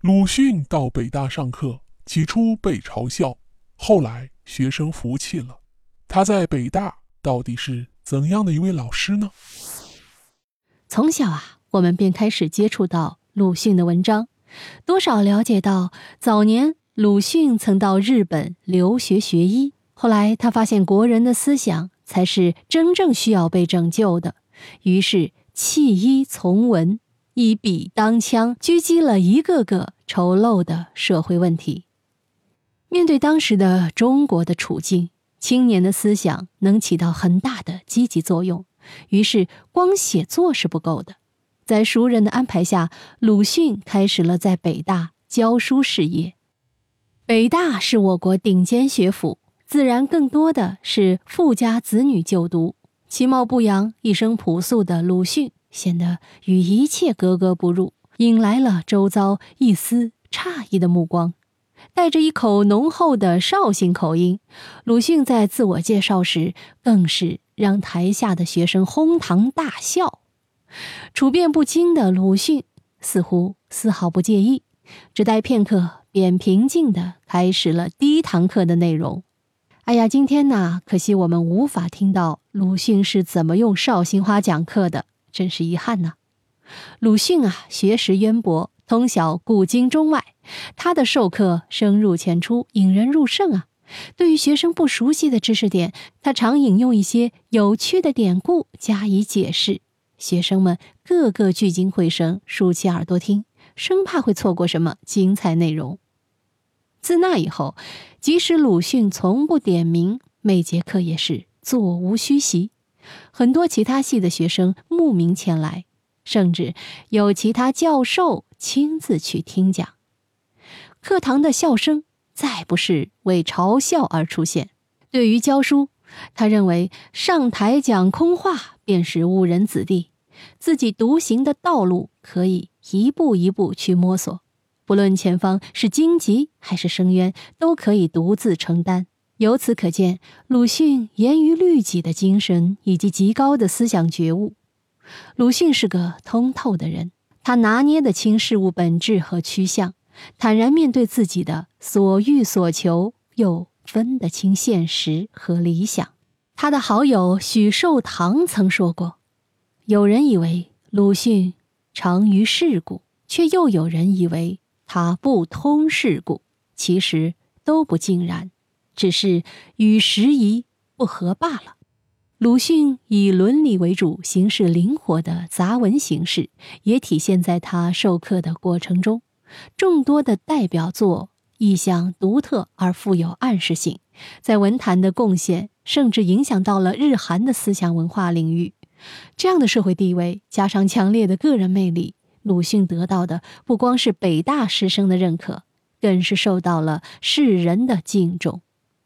鲁迅到北大上课，起初被嘲笑，后来学生服气了。他在北大到底是怎样的一位老师呢？从小啊，我们便开始接触到鲁迅的文章，多少了解到早年鲁迅曾到日本留学学医，后来他发现国人的思想才是真正需要被拯救的，于是弃医从文。以笔当枪，狙击了一个个丑陋的社会问题。面对当时的中国的处境，青年的思想能起到很大的积极作用。于是，光写作是不够的，在熟人的安排下，鲁迅开始了在北大教书事业。北大是我国顶尖学府，自然更多的是富家子女就读。其貌不扬、一生朴素的鲁迅。显得与一切格格不入，引来了周遭一丝诧异的目光。带着一口浓厚的绍兴口音，鲁迅在自我介绍时更是让台下的学生哄堂大笑。处变不惊的鲁迅似乎丝毫不介意，只待片刻便平静地开始了第一堂课的内容。哎呀，今天呢，可惜我们无法听到鲁迅是怎么用绍兴话讲课的。真是遗憾呐！鲁迅啊，学识渊博，通晓古今中外，他的授课深入浅出，引人入胜啊。对于学生不熟悉的知识点，他常引用一些有趣的典故加以解释，学生们个个聚精会神，竖起耳朵听，生怕会错过什么精彩内容。自那以后，即使鲁迅从不点名，每节课也是座无虚席。很多其他系的学生慕名前来，甚至有其他教授亲自去听讲。课堂的笑声再不是为嘲笑而出现。对于教书，他认为上台讲空话便是误人子弟，自己独行的道路可以一步一步去摸索，不论前方是荆棘还是深渊，都可以独自承担。由此可见，鲁迅严于律己的精神以及极高的思想觉悟。鲁迅是个通透的人，他拿捏得清事物本质和趋向，坦然面对自己的所欲所求，又分得清现实和理想。他的好友许寿堂曾说过：“有人以为鲁迅长于世故，却又有人以为他不通世故。其实都不尽然。”只是与时宜不合罢了。鲁迅以伦理为主、形式灵活的杂文形式，也体现在他授课的过程中。众多的代表作意象独特而富有暗示性，在文坛的贡献甚至影响到了日韩的思想文化领域。这样的社会地位加上强烈的个人魅力，鲁迅得到的不光是北大师生的认可，更是受到了世人的敬重。